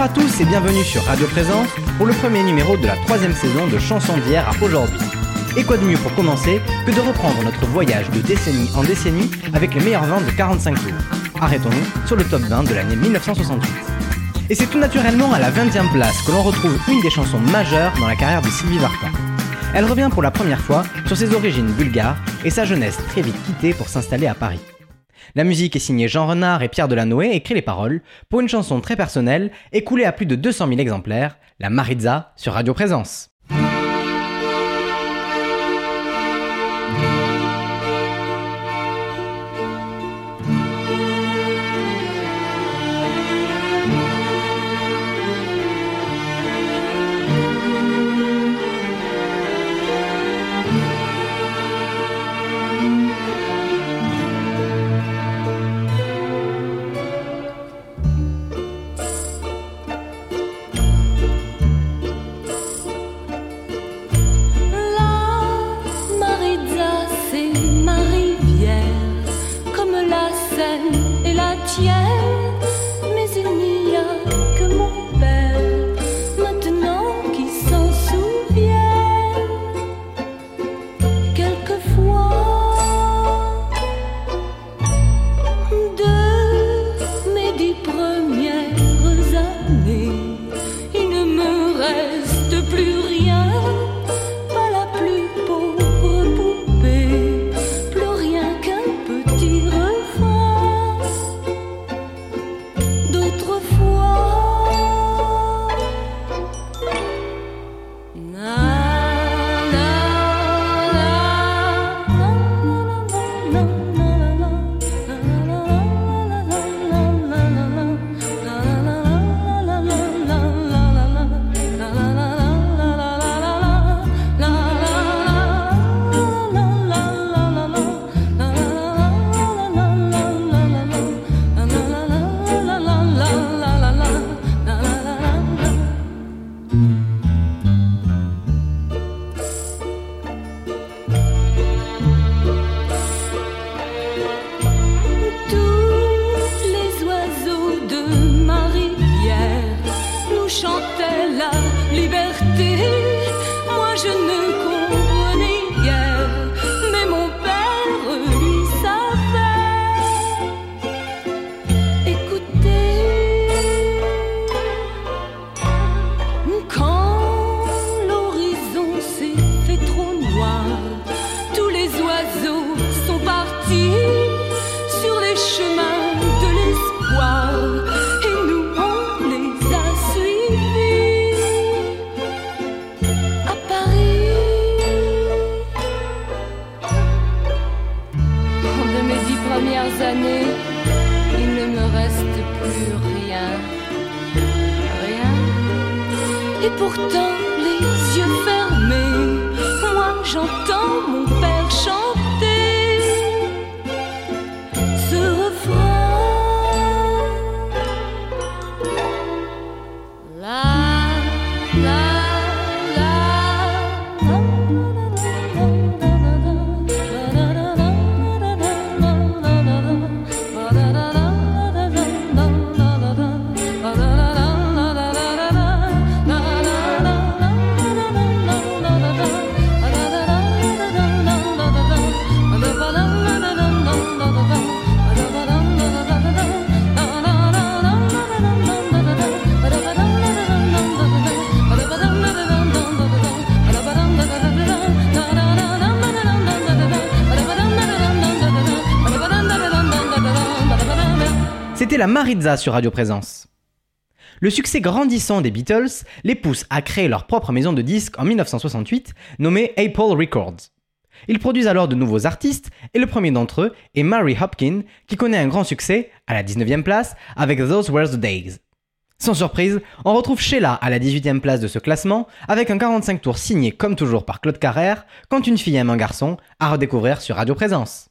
Bonjour à tous et bienvenue sur Radio Présence pour le premier numéro de la troisième saison de Chansons d'hier à aujourd'hui. Et quoi de mieux pour commencer que de reprendre notre voyage de décennie en décennie avec les meilleures ventes de 45 tours. Arrêtons-nous sur le top 20 de l'année 1968. Et c'est tout naturellement à la 20e place que l'on retrouve une des chansons majeures dans la carrière de Sylvie Vartan. Elle revient pour la première fois sur ses origines bulgares et sa jeunesse très vite quittée pour s'installer à Paris. La musique est signée Jean Renard et Pierre Delanoë écrit les paroles pour une chanson très personnelle écoulée à plus de 200 000 exemplaires, La Maritza sur Radio Présence. La Maritza sur Radio Présence. Le succès grandissant des Beatles les pousse à créer leur propre maison de disques en 1968, nommée Apple Records. Ils produisent alors de nouveaux artistes, et le premier d'entre eux est Mary Hopkin, qui connaît un grand succès, à la 19e place, avec Those Were the Days. Sans surprise, on retrouve Sheila à la 18e place de ce classement, avec un 45 tours signé comme toujours par Claude Carrère, quand une fille aime un garçon, à redécouvrir sur Radio Présence.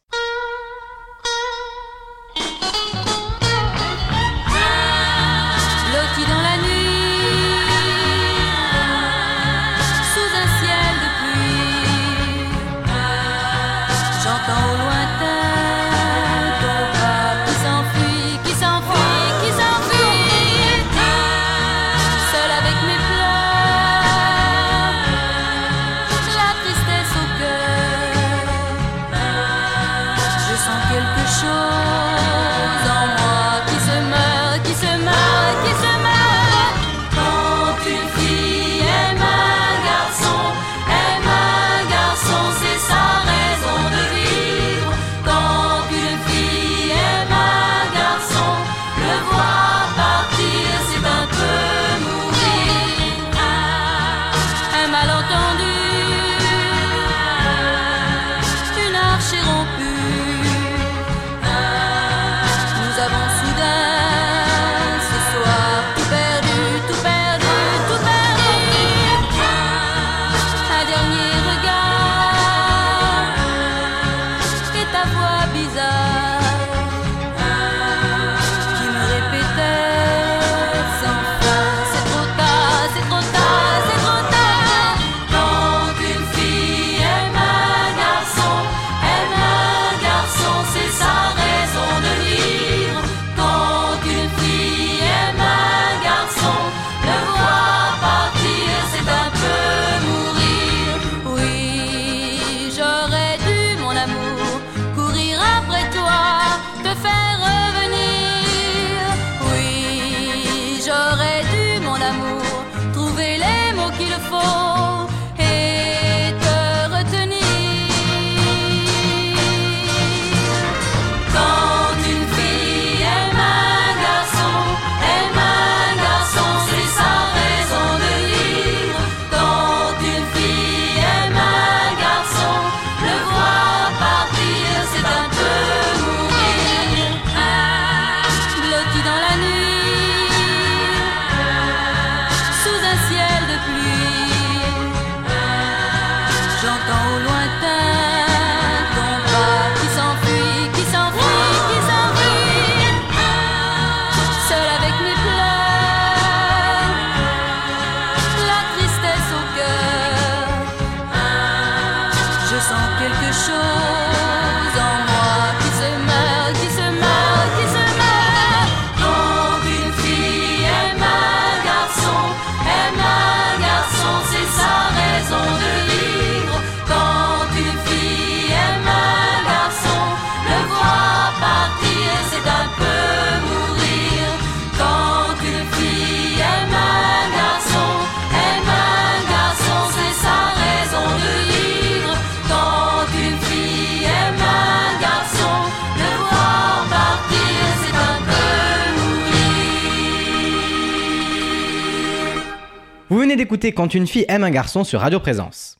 D'écouter Quand une fille aime un garçon sur Radio Présence.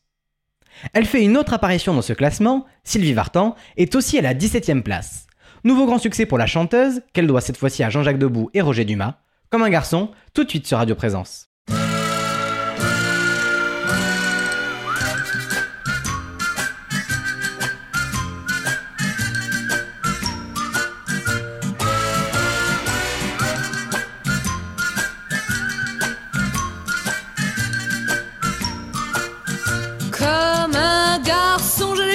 Elle fait une autre apparition dans ce classement, Sylvie Vartan, est aussi à la 17ème place. Nouveau grand succès pour la chanteuse, qu'elle doit cette fois-ci à Jean-Jacques Debout et Roger Dumas. Comme un garçon, tout de suite sur Radio Présence.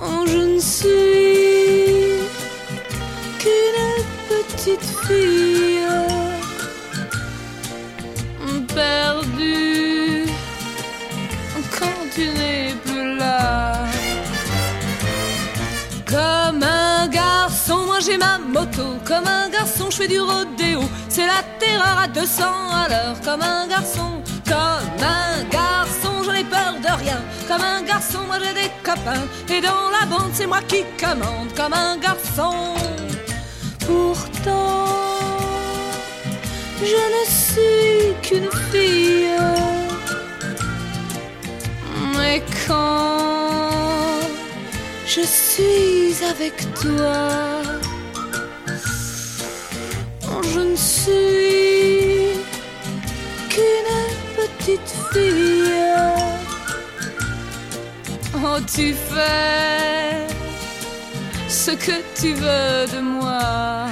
Oh, je ne suis qu'une petite fille perdue quand tu n'es plus là. Comme un garçon, moi j'ai ma moto. Comme un garçon, je fais du rodéo. C'est la terreur à 200 à l'heure. Comme un garçon, comme un garçon, j'en ai peur de rien. Comme un garçon, moi j'ai des copains. Et dans la bande, c'est moi qui commande. Comme un garçon. Pourtant, je ne suis qu'une fille. Mais quand je suis avec toi, je ne suis qu'une petite fille. Oh, tu fais ce que tu veux de moi.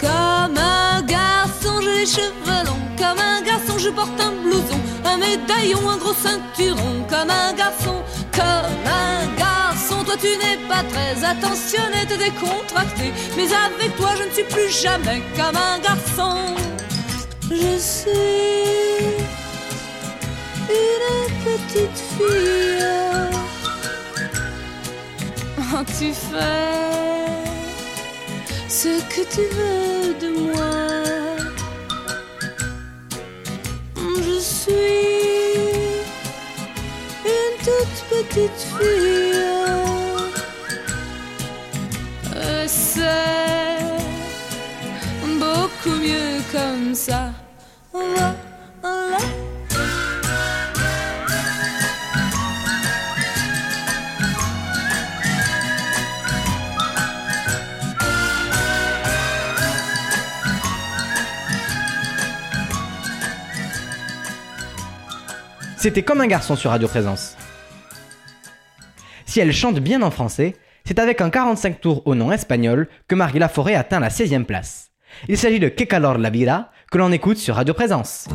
Comme un garçon, j'ai les cheveux longs. Comme un garçon, je porte un blouson, un médaillon, un gros ceinturon. Comme un garçon, comme un garçon, toi tu n'es pas très attentionné, t'es décontracté. Mais avec toi, je ne suis plus jamais comme un garçon. Je suis une petite fille. Oh, tu fais ce que tu veux de moi. Je suis une toute petite fille. C'est beaucoup mieux comme ça. C'était comme un garçon sur Radio Présence. Si elle chante bien en français, c'est avec un 45 tours au nom espagnol que Marie Laforêt atteint la 16e place. Il s'agit de Que calor la vida que l'on écoute sur Radio Présence.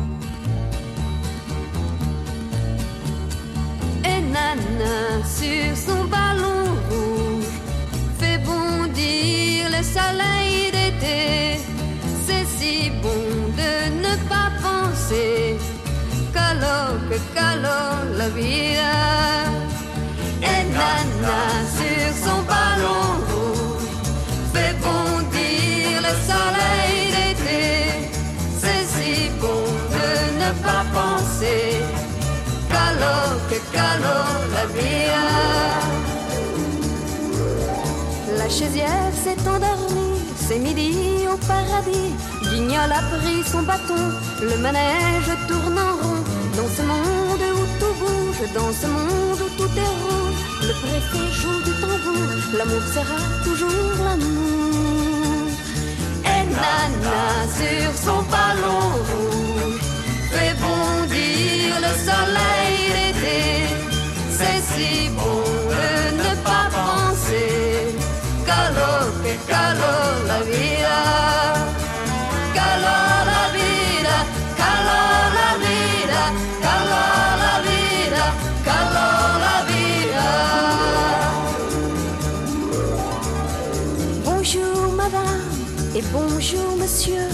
Et Nana sur son ballon rouge fait bondir le soleil d'été. C'est si bon de ne pas penser calor, que calor la vida. La chaisière s'est endormie, c'est midi au paradis. Guignol a pris son bâton, le manège tourne en rond. Dans ce monde bouge, dans ce monde où tout est rouge, le préfet joue du tambour, l'amour sera toujours l'amour. Et Nana sur son ballon rouge fait bondir le soleil d'été. C'est si bon de ne pas penser calor, que calor la vida. Et bonjour monsieur.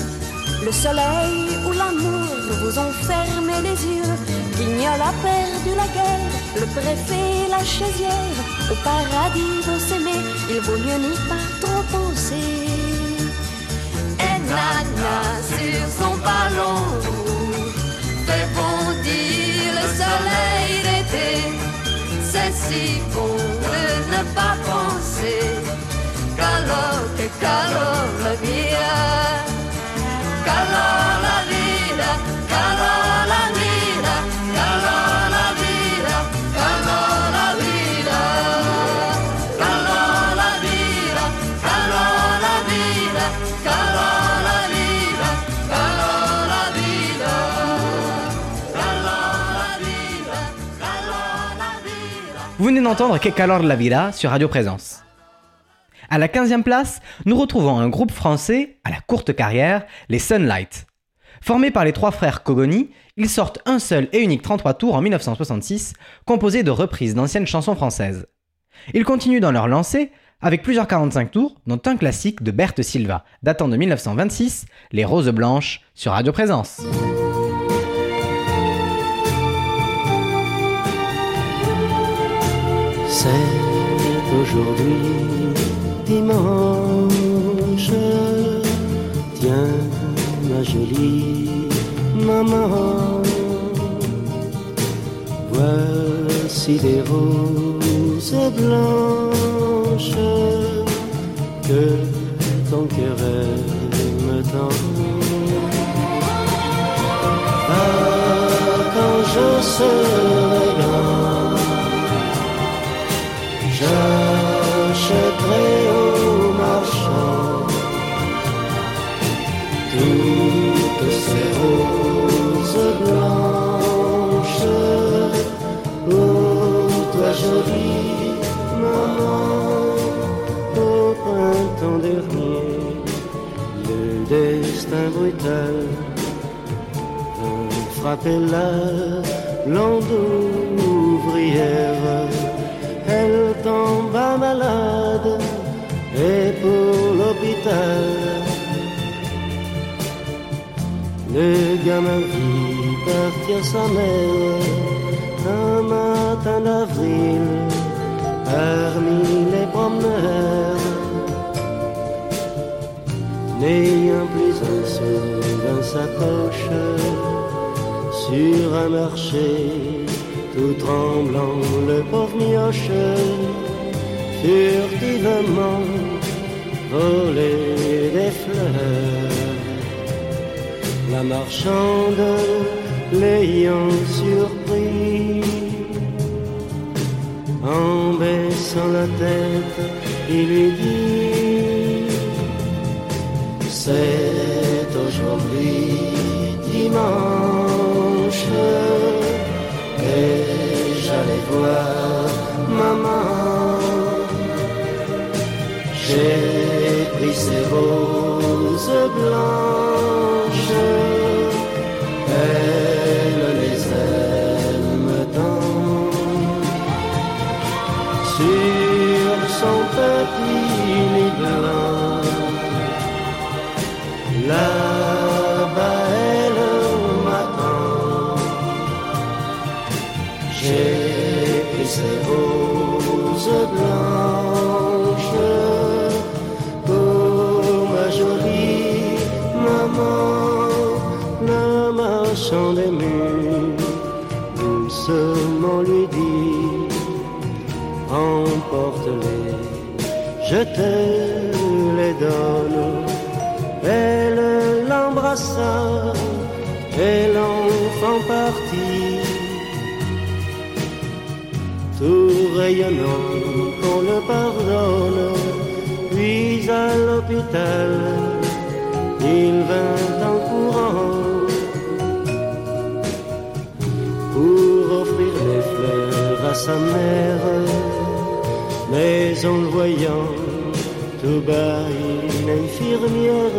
Le soleil ou l'amour vous ont fermé les yeux. Guignol a perdu la guerre, le préfet la chaisière. Au paradis vont s'aimer, il vaut mieux n'y pas trop penser. Et Nana sur son ballon fait le soleil d'été. C'est si bon ne pas penser Vous venez d'entendre Que calor la vida sur Radio Présence. À la 15e place, nous retrouvons un groupe français à la courte carrière, les Sunlight. Formés par les trois frères Cogoni, ils sortent un seul et unique 33 tours en 1966, composé de reprises d'anciennes chansons françaises. Ils continuent dans leur lancée avec plusieurs 45 tours, dont un classique de Berthe Silva, datant de 1926, Les Roses Blanches, sur Radio Présence. C'est aujourd'hui dimanche. Tiens, ma jolie maman, voici des roses blanches que ton cœur aime tant. Ah, quand je serai grand. J'achèterai toutes ces roses blanches. Oh, toi jolie maman, au printemps dernier, le destin brutal vint la blonde ouvrière elle tomba malade et pour l'hôpital. Le gamin vit partir sa mère un matin d'avril parmi les promeneurs. N'ayant plus un sou dans sa poche, sur un marché, tout tremblant, le pauvre mioche furtivement volait des fleurs. La marchande l'ayant surpris, en baissant la tête, il lui dit C'est aujourd'hui dimanche et j'allais voir maman. J'ai pris ces roses blanches. Je te les donne. Elle l'embrassa et l'enfant partit tout rayonnant qu'on le pardonne. Puis à l'hôpital, il vint en courant pour offrir les fleurs à sa mère. Mais en le voyant, tout bas, une infirmière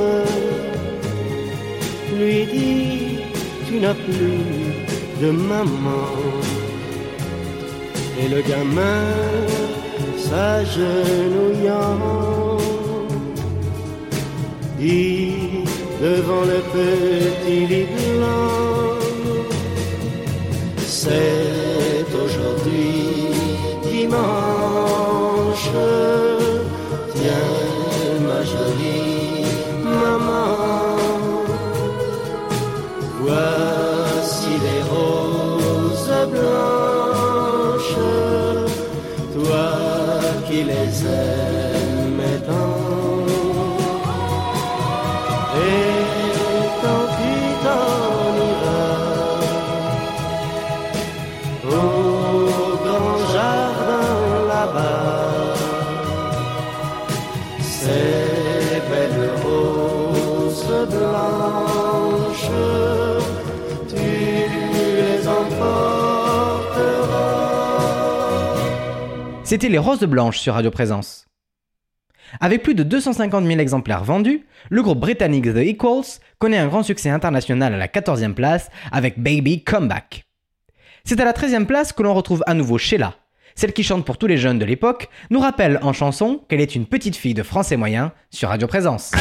lui dit, tu n'as plus de maman. Et le gamin s'agenouillant dit devant le petit lit blanc C'est aujourd'hui dimanche C'était les Roses Blanches sur Radio Présence. Avec plus de 250 000 exemplaires vendus, le groupe britannique The Equals connaît un grand succès international à la 14e place avec Baby Comeback. C'est à la 13e place que l'on retrouve à nouveau Sheila. Celle qui chante pour tous les jeunes de l'époque nous rappelle en chanson qu'elle est une petite fille de français moyen sur Radio Présence.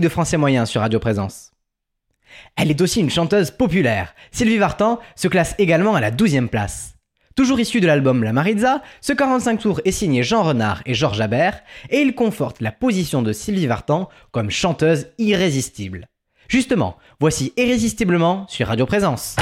De français moyen sur Radio Présence. Elle est aussi une chanteuse populaire. Sylvie Vartan se classe également à la 12e place. Toujours issu de l'album La Maritza, ce 45 tours est signé Jean Renard et Georges Habert et il conforte la position de Sylvie Vartan comme chanteuse irrésistible. Justement, voici Irrésistiblement sur Radio Présence.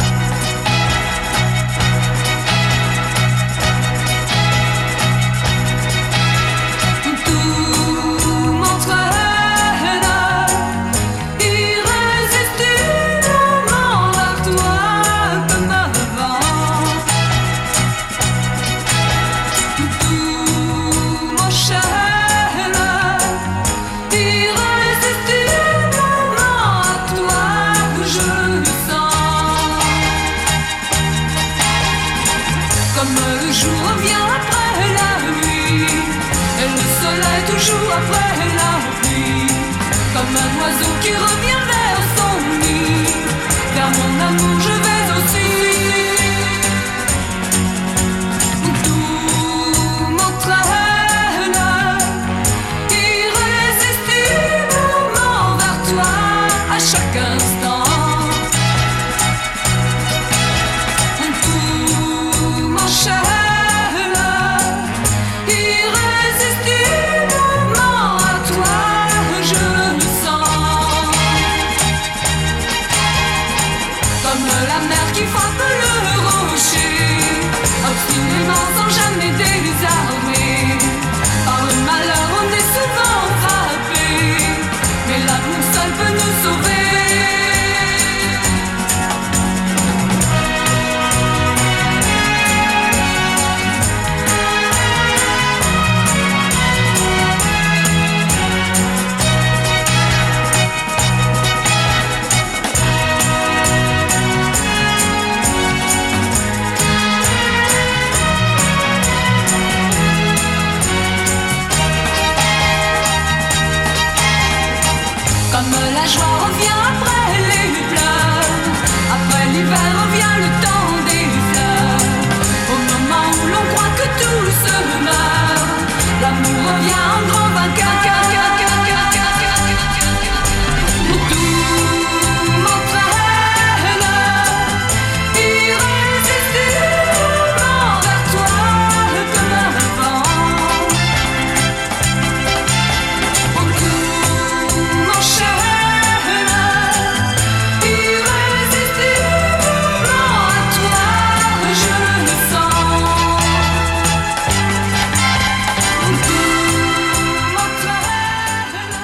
Qui revient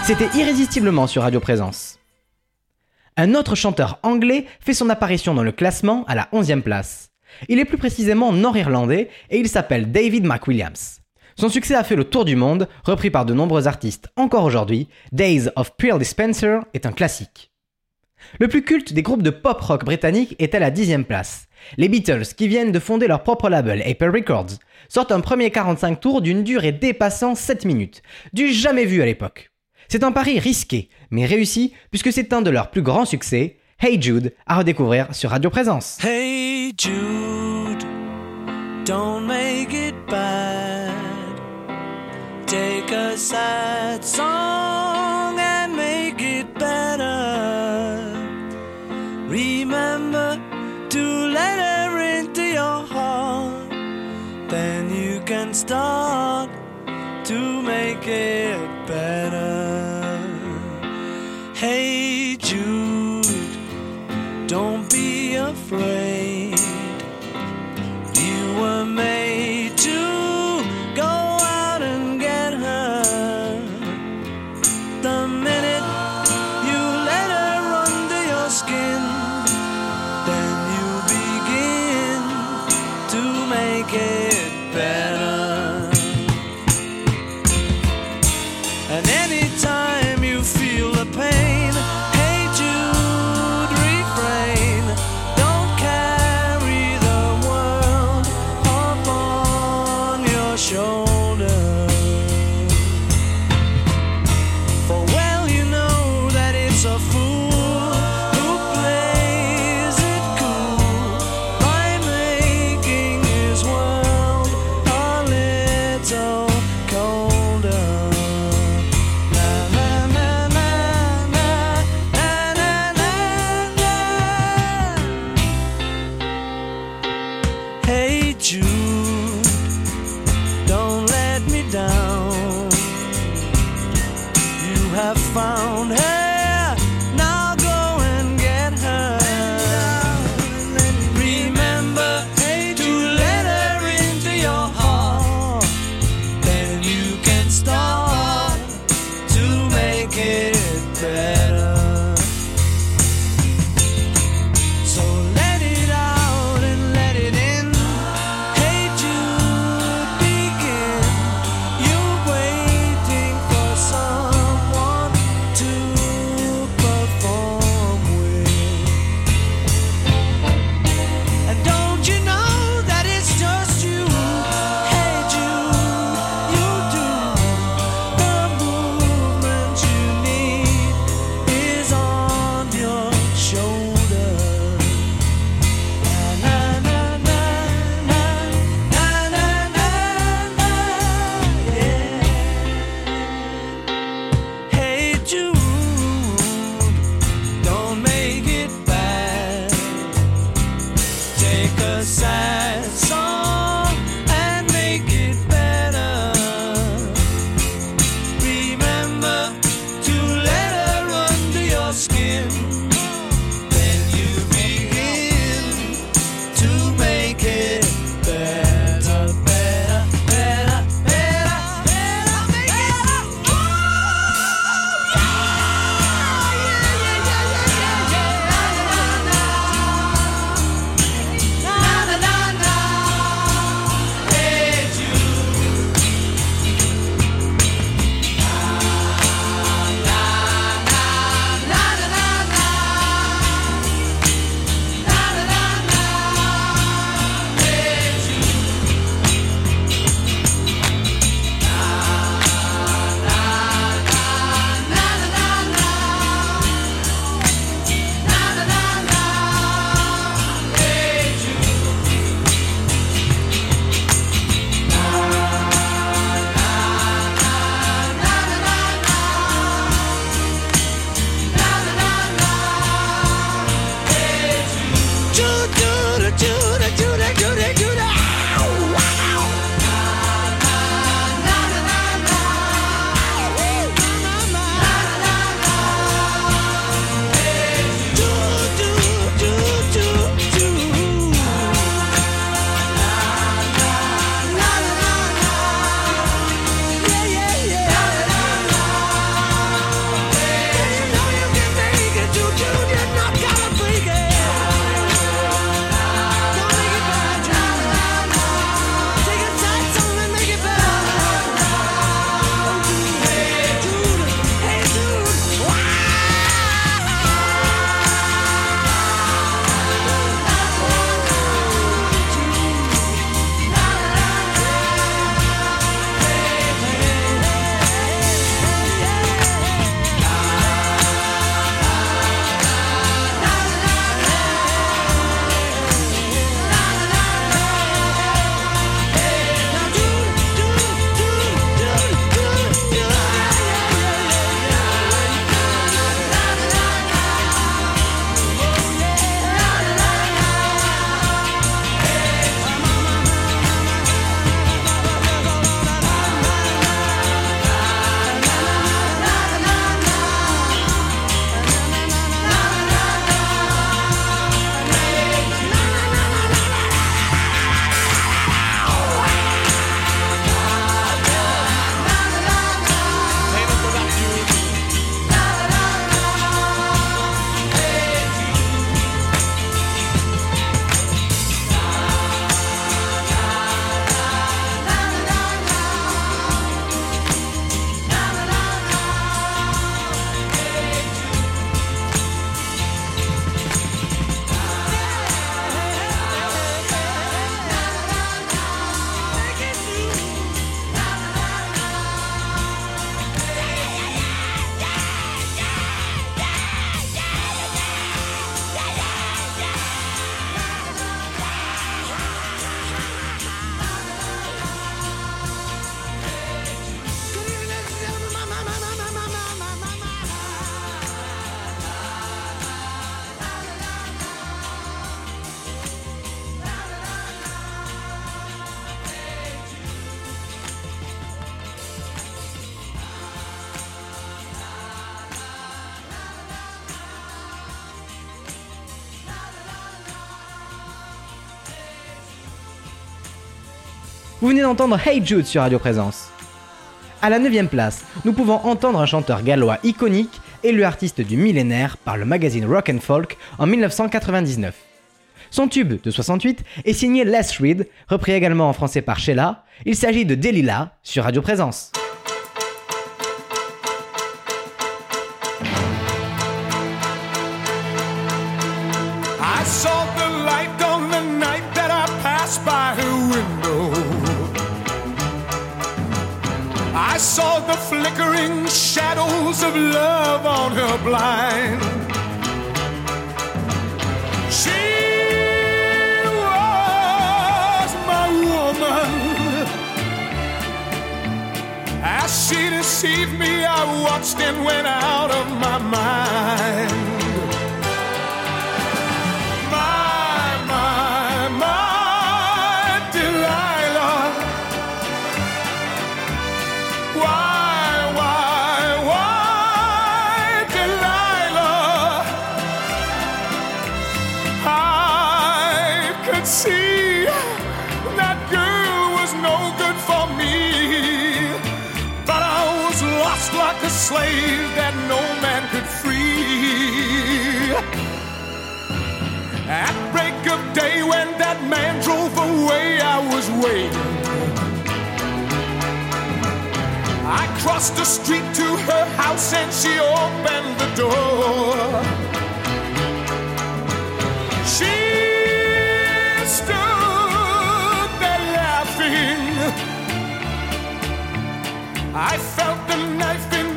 C'était irrésistiblement sur Radio Présence. Un autre chanteur anglais fait son apparition dans le classement à la 11e place. Il est plus précisément nord-irlandais et il s'appelle David McWilliams. Son succès a fait le tour du monde, repris par de nombreux artistes encore aujourd'hui. Days of Pure Dispenser est un classique. Le plus culte des groupes de pop rock britanniques est à la 10e place. Les Beatles, qui viennent de fonder leur propre label Apple Records, sortent un premier 45 tours d'une durée dépassant 7 minutes, du jamais vu à l'époque. C'est un pari risqué, mais réussi, puisque c'est un de leurs plus grands succès, Hey Jude, à redécouvrir sur Radio Présence. Hey Jude, don't make it bad. Take a sad song and make it better. Remember to let her into your heart. Then you can start to make it better. Hey Jude. Don't be afraid. You were made to d'entendre Hey Jude sur Radio Présence. À la 9 place, nous pouvons entendre un chanteur gallois iconique, élu artiste du millénaire par le magazine Rock and Folk en 1999. Son tube de 68 est signé Les Reed, repris également en français par Sheila. Il s'agit de Delilah sur Radio Présence. Of love on her blind. She was my woman. As she deceived me, I watched and went out of my mind. Waiting. I crossed the street to her house and she opened the door. She stood there laughing. I felt the knife in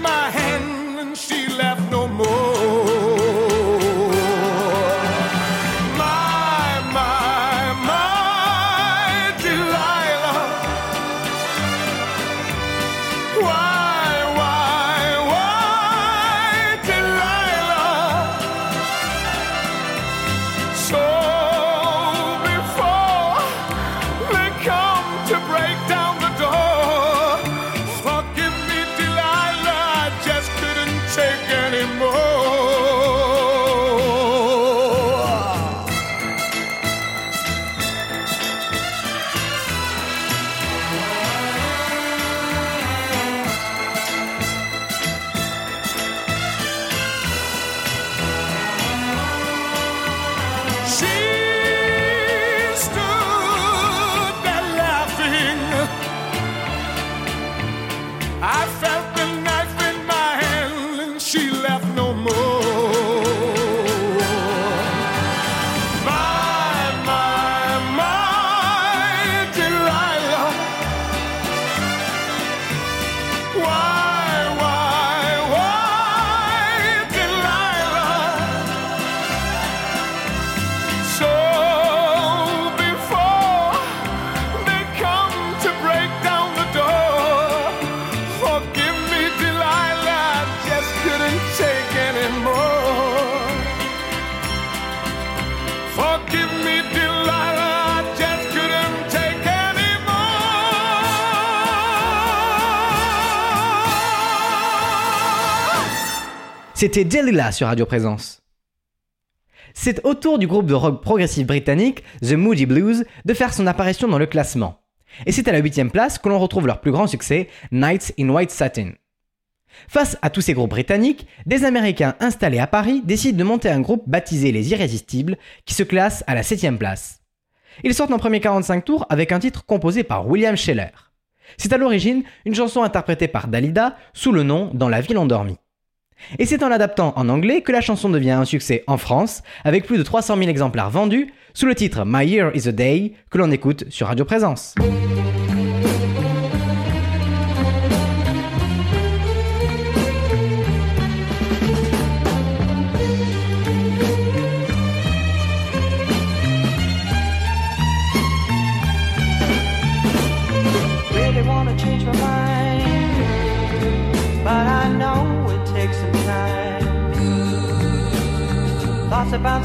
C'était Delilah sur Radio Présence. C'est au tour du groupe de rock progressif britannique The Moody Blues de faire son apparition dans le classement. Et c'est à la 8 place que l'on retrouve leur plus grand succès, Nights in White Satin. Face à tous ces groupes britanniques, des Américains installés à Paris décident de monter un groupe baptisé Les Irrésistibles, qui se classe à la 7 place. Ils sortent en premier 45 tours avec un titre composé par William Scheller. C'est à l'origine une chanson interprétée par Dalida sous le nom Dans la ville endormie. Et c'est en l'adaptant en anglais que la chanson devient un succès en France, avec plus de 300 000 exemplaires vendus, sous le titre My Year is a Day, que l'on écoute sur Radio Présence.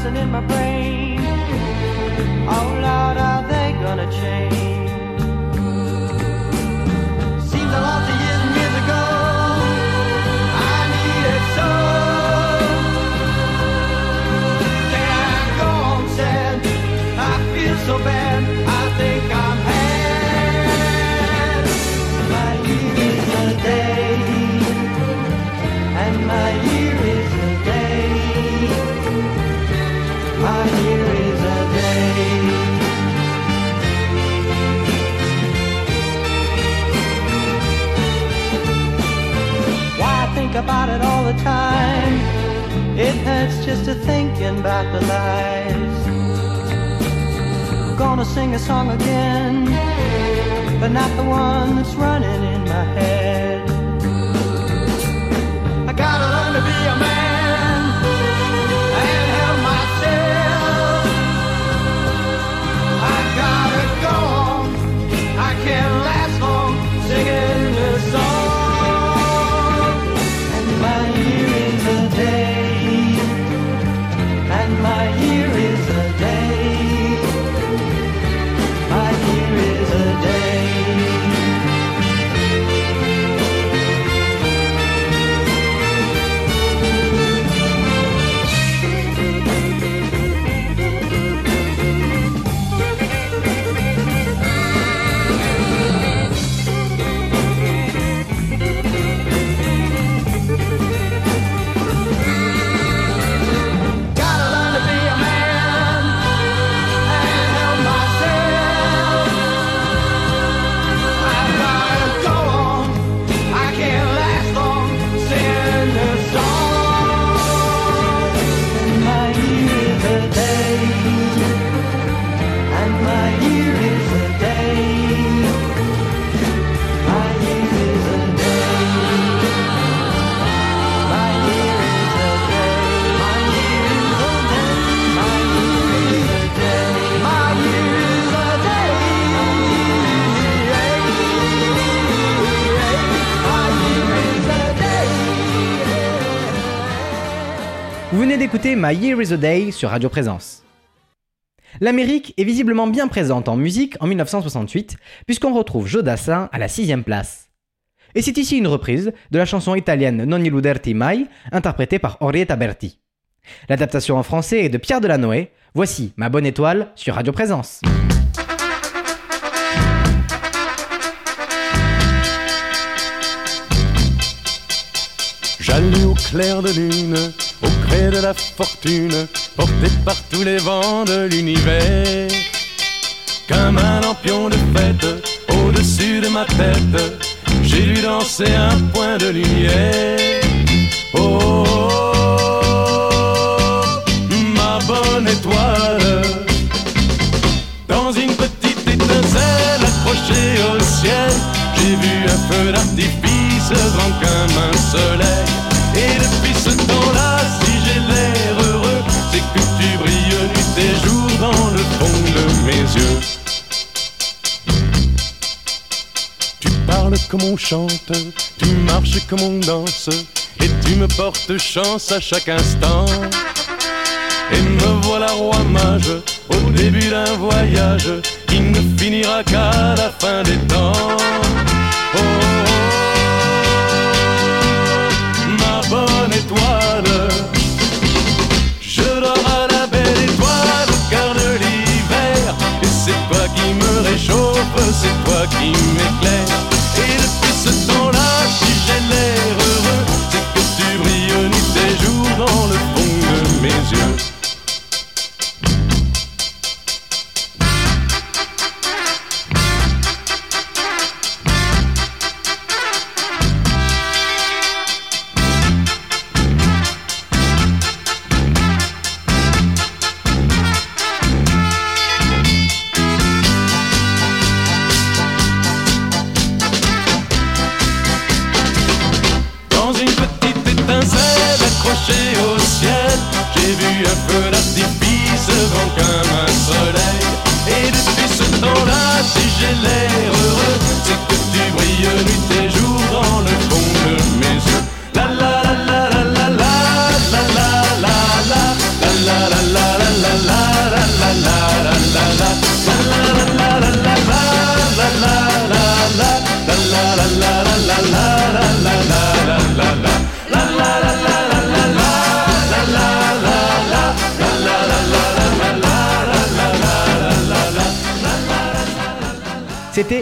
buzzing in my brain. About it all the time? It hurts just to thinking about the lies. Gonna sing a song again, but not the one that's running in my head. I gotta learn to be a man My Year is a Day sur Radio Présence. L'Amérique est visiblement bien présente en musique en 1968, puisqu'on retrouve Joe Dassin à la sixième place. Et c'est ici une reprise de la chanson italienne Non illuderti mai, interprétée par Henrietta Berti. L'adaptation en français est de Pierre Delanoë. Voici Ma Bonne Étoile sur Radio Présence. J'allais au clair de lune, au gré de la fortune, porté par tous les vents de l'univers. Comme un lampion de fête, au-dessus de ma tête, j'ai vu danser un point de lumière. Oh, oh, oh, ma bonne étoile, dans une petite étincelle accrochée au ciel, j'ai vu un feu d'artifice grand comme un soleil. Comme on chante, tu marches comme on danse, et tu me portes chance à chaque instant. Et me voilà roi mage au début d'un voyage qui ne finira qu'à la fin des temps. Oh, oh, oh, ma bonne étoile, je dors à la belle étoile au cœur de l'hiver. Et c'est toi qui me réchauffe, c'est toi qui m'éclaire.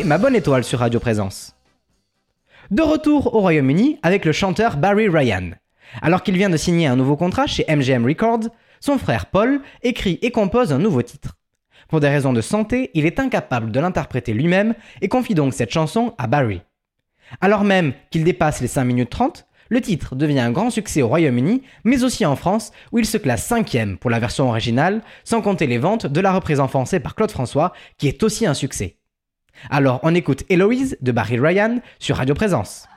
Ma Bonne Étoile sur Radio Présence. De retour au Royaume-Uni avec le chanteur Barry Ryan. Alors qu'il vient de signer un nouveau contrat chez MGM Records, son frère Paul écrit et compose un nouveau titre. Pour des raisons de santé, il est incapable de l'interpréter lui-même et confie donc cette chanson à Barry. Alors même qu'il dépasse les 5 minutes 30, le titre devient un grand succès au Royaume-Uni, mais aussi en France, où il se classe cinquième pour la version originale, sans compter les ventes de la reprise en français par Claude François, qui est aussi un succès. Alors on écoute Héloïse de Barry Ryan sur Radio Présence.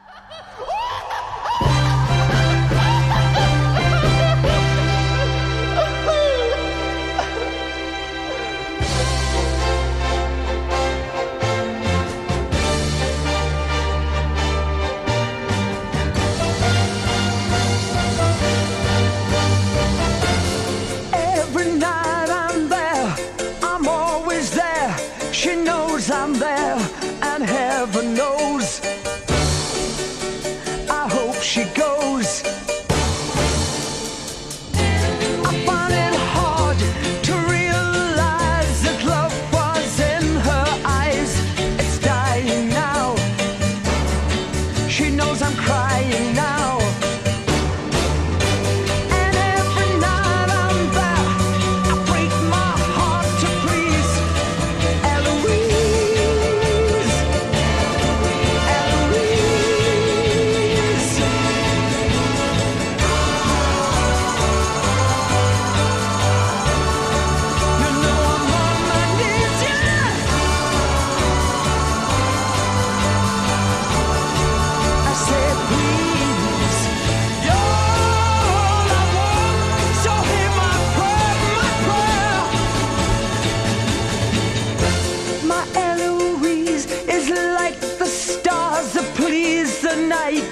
Night,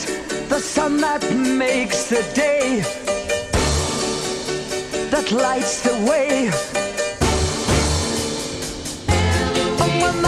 the sun that makes the day, that lights the way. And when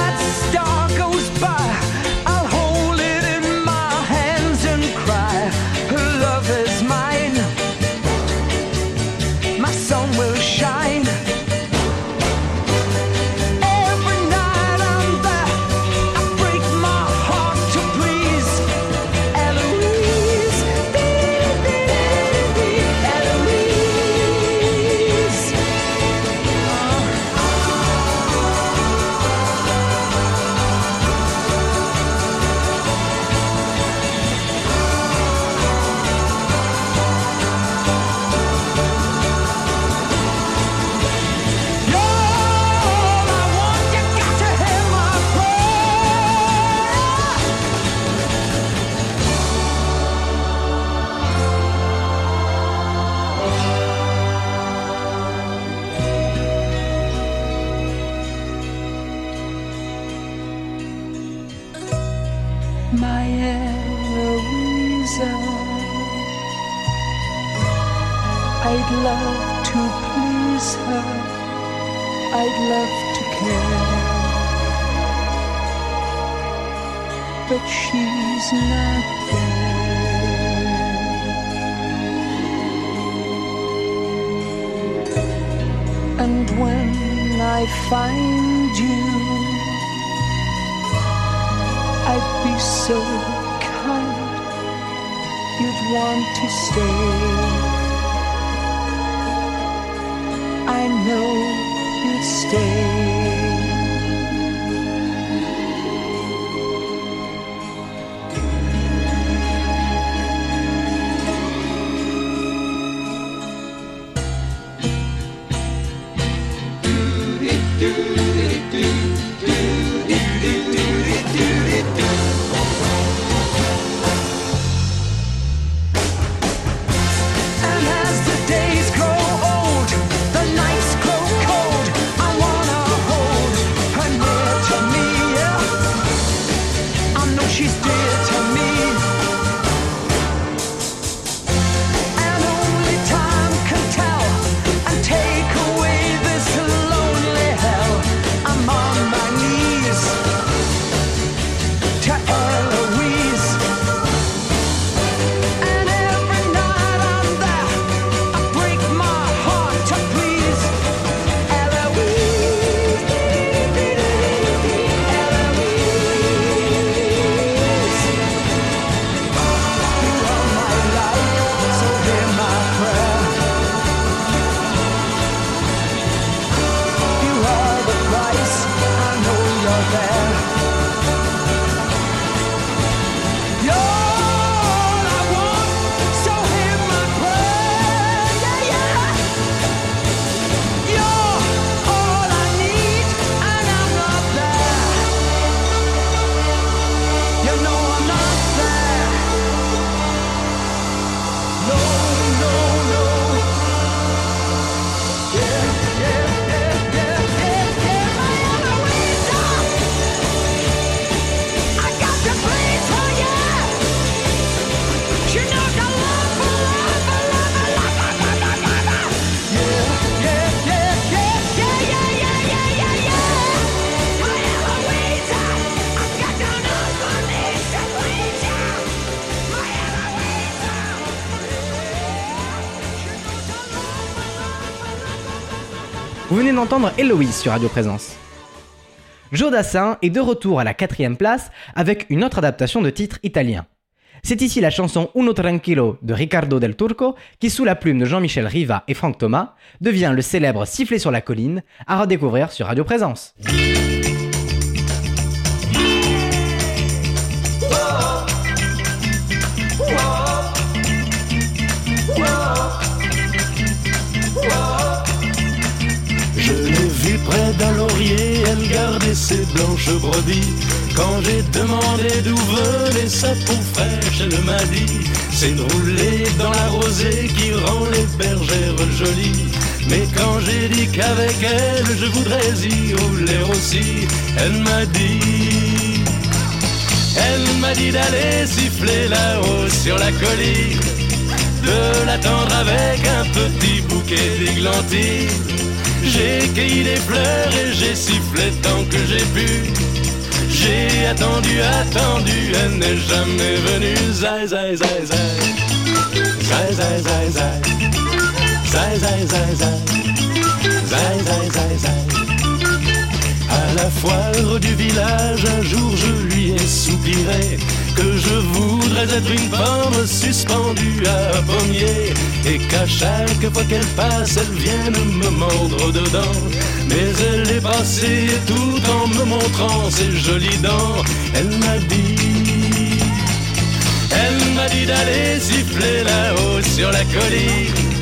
stay. Venez d'entendre Héloïse sur Radio Présence. Joe Dassin est de retour à la quatrième place avec une autre adaptation de titre italien. C'est ici la chanson Uno Tranquillo de Riccardo del Turco qui, sous la plume de Jean-Michel Riva et Franck Thomas, devient le célèbre Sifflet sur la colline à redécouvrir sur Radio Présence. Elle gardait ses blanches brebis. Quand j'ai demandé d'où venait sa peau fraîche, elle m'a dit C'est de rouler dans la rosée qui rend les bergères jolies. Mais quand j'ai dit qu'avec elle je voudrais y rouler aussi, elle m'a dit Elle m'a dit d'aller siffler là-haut sur la colline, de l'attendre avec un petit bouquet d'églantines. J'ai cueilli des fleurs et j'ai sifflé tant que j'ai pu. J'ai attendu, attendu, elle n'est jamais venue. Zai, zai, zai, zai. Zai, zai, zai, zai. Zai, zai, zai, zai. Zai, zai, zai, zai. La foire du village, un jour je lui ai soupiré que je voudrais être une pomme suspendue à un pommier et qu'à chaque fois qu'elle passe, elle vienne me mordre dedans. Mais elle est passée tout en me montrant ses jolies dents, elle m'a dit, elle m'a dit d'aller siffler là-haut sur la colline,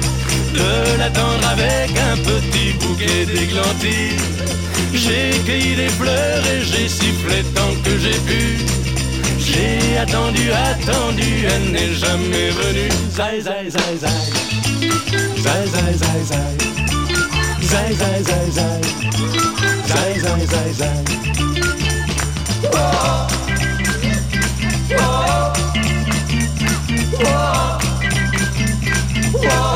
de l'attendre avec un petit bouquet d'églantines. J'ai cueilli des fleurs et j'ai sifflé tant que j'ai pu. J'ai attendu, attendu, elle n'est jamais venue. Zai, zai, zai, zai. Zai, zai, zai, zai. Zai, zai, zai, zai. Zai, zai, zai, zai. Elle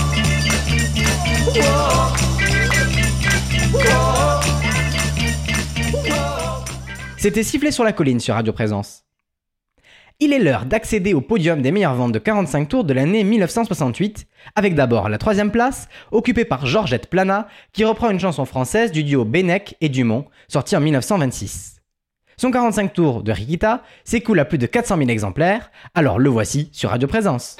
C'était Sifflet sur la colline sur Radio Présence. Il est l'heure d'accéder au podium des meilleures ventes de 45 tours de l'année 1968, avec d'abord la troisième place, occupée par Georgette Plana, qui reprend une chanson française du duo Bennec et Dumont, sortie en 1926. Son 45 tours de Rikita s'écoule à plus de 400 000 exemplaires, alors le voici sur Radio Présence.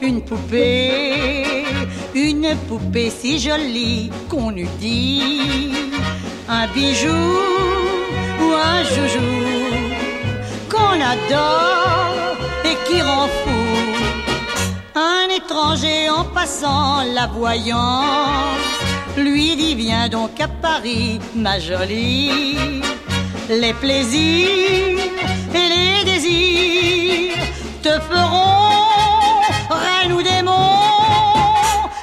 Une poupée, une poupée si jolie qu'on eût dit un bijou ou un joujou qu'on adore et qui rend fou. Un étranger en passant la voyant lui dit viens donc à Paris, ma jolie. Les plaisirs et les désirs te feront reine ou démon.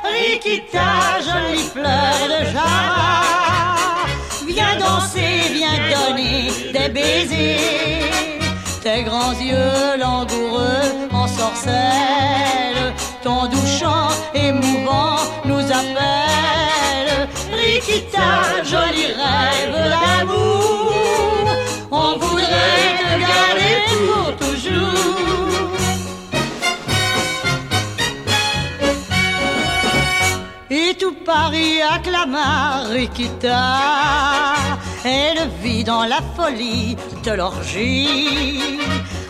Rikita, jolie fleur de Java, viens danser, viens donner des baisers. Tes grands yeux langoureux en sorcelle, ton doux chant émouvant nous appelle. Rikita, joli rêve Paris acclama Rikita. Elle vit dans la folie de l'orgie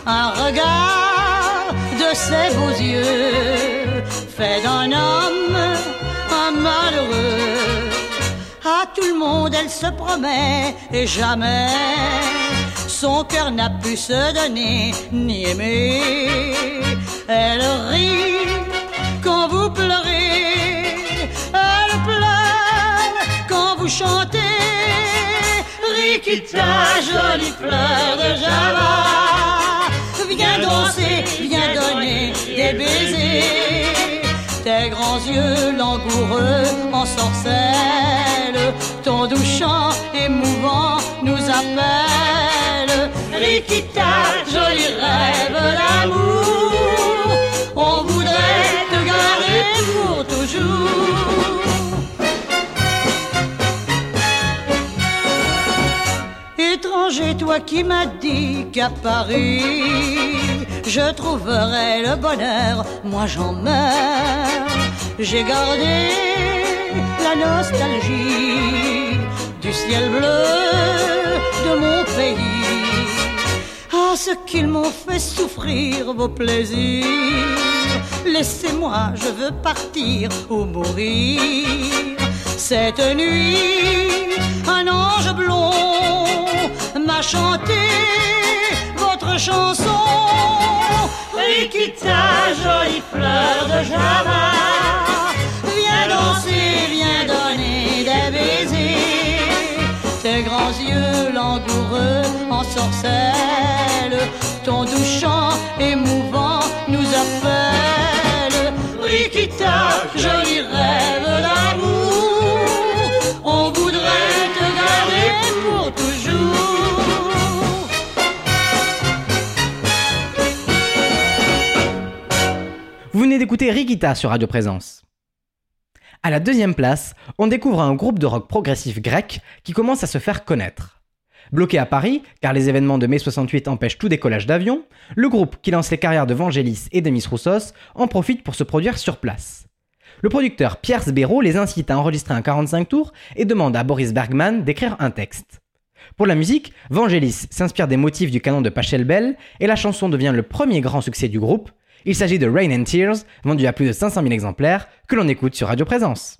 un regard de ses beaux yeux fait d'un homme un malheureux. À tout le monde elle se promet et jamais son cœur n'a pu se donner ni aimer. Elle rit quand vous pleurez, chantez. Rikita, jolie fleur de Java, viens danser, viens donner des baisers. Tes grands yeux langoureux en sorcelle, ton doux chant émouvant nous appelle. Rikita, joli rêve d'amour, on voudrait te garder pour toujours. Étranger, toi qui m'as dit qu'à Paris, je trouverais le bonheur, moi j'en meurs. J'ai gardé la nostalgie du ciel bleu de mon pays. Ah, ce qu'ils m'ont fait souffrir, vos plaisirs. Laissez-moi, je veux partir ou mourir. Cette nuit, un ange blond m'a chanté votre chanson. Rikita, jolie fleur de Java, viens danser, viens donner des baisers. Tes grands yeux langoureux en sorcelle, ton doux chant émouvant nous appelle. Rikita, joli rêve d'amour, d'écouter Rikita sur Radio Présence. À la deuxième place, on découvre un groupe de rock progressif grec qui commence à se faire connaître. Bloqué à Paris, car les événements de mai 68 empêchent tout décollage d'avion, le groupe qui lance les carrières de Vangelis et Demis Roussos en profite pour se produire sur place. Le producteur Pierre Sbero les incite à enregistrer un 45 tours et demande à Boris Bergman d'écrire un texte. Pour la musique, Vangelis s'inspire des motifs du canon de Pachelbel et la chanson devient le premier grand succès du groupe. Il s'agit de Rain and Tears, vendu à plus de 500 000 exemplaires, que l'on écoute sur Radio Présence.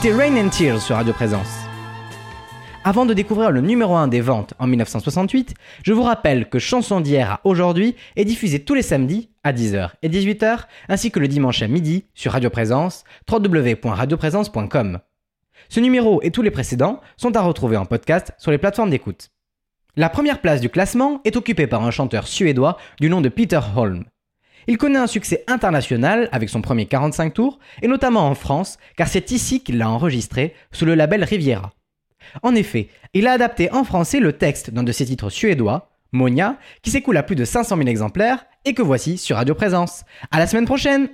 C'était Rain and Tears sur Radio Présence. Avant de découvrir le numéro 1 des ventes en 1968, je vous rappelle que Chanson d'hier à aujourd'hui est diffusée tous les samedis à 10h et 18h, ainsi que le dimanche à midi sur Radio Présence, www.radioprésence.com. Ce numéro et tous les précédents sont à retrouver en podcast sur les plateformes d'écoute. La première place du classement est occupée par un chanteur suédois du nom de Peter Holm. Il connaît un succès international avec son premier 45 tours, et notamment en France, car c'est ici qu'il l'a enregistré sous le label Riviera. En effet, il a adapté en français le texte d'un de ses titres suédois, Monia, qui s'écoule à plus de 500 000 exemplaires et que voici sur Radio Présence. À la semaine prochaine!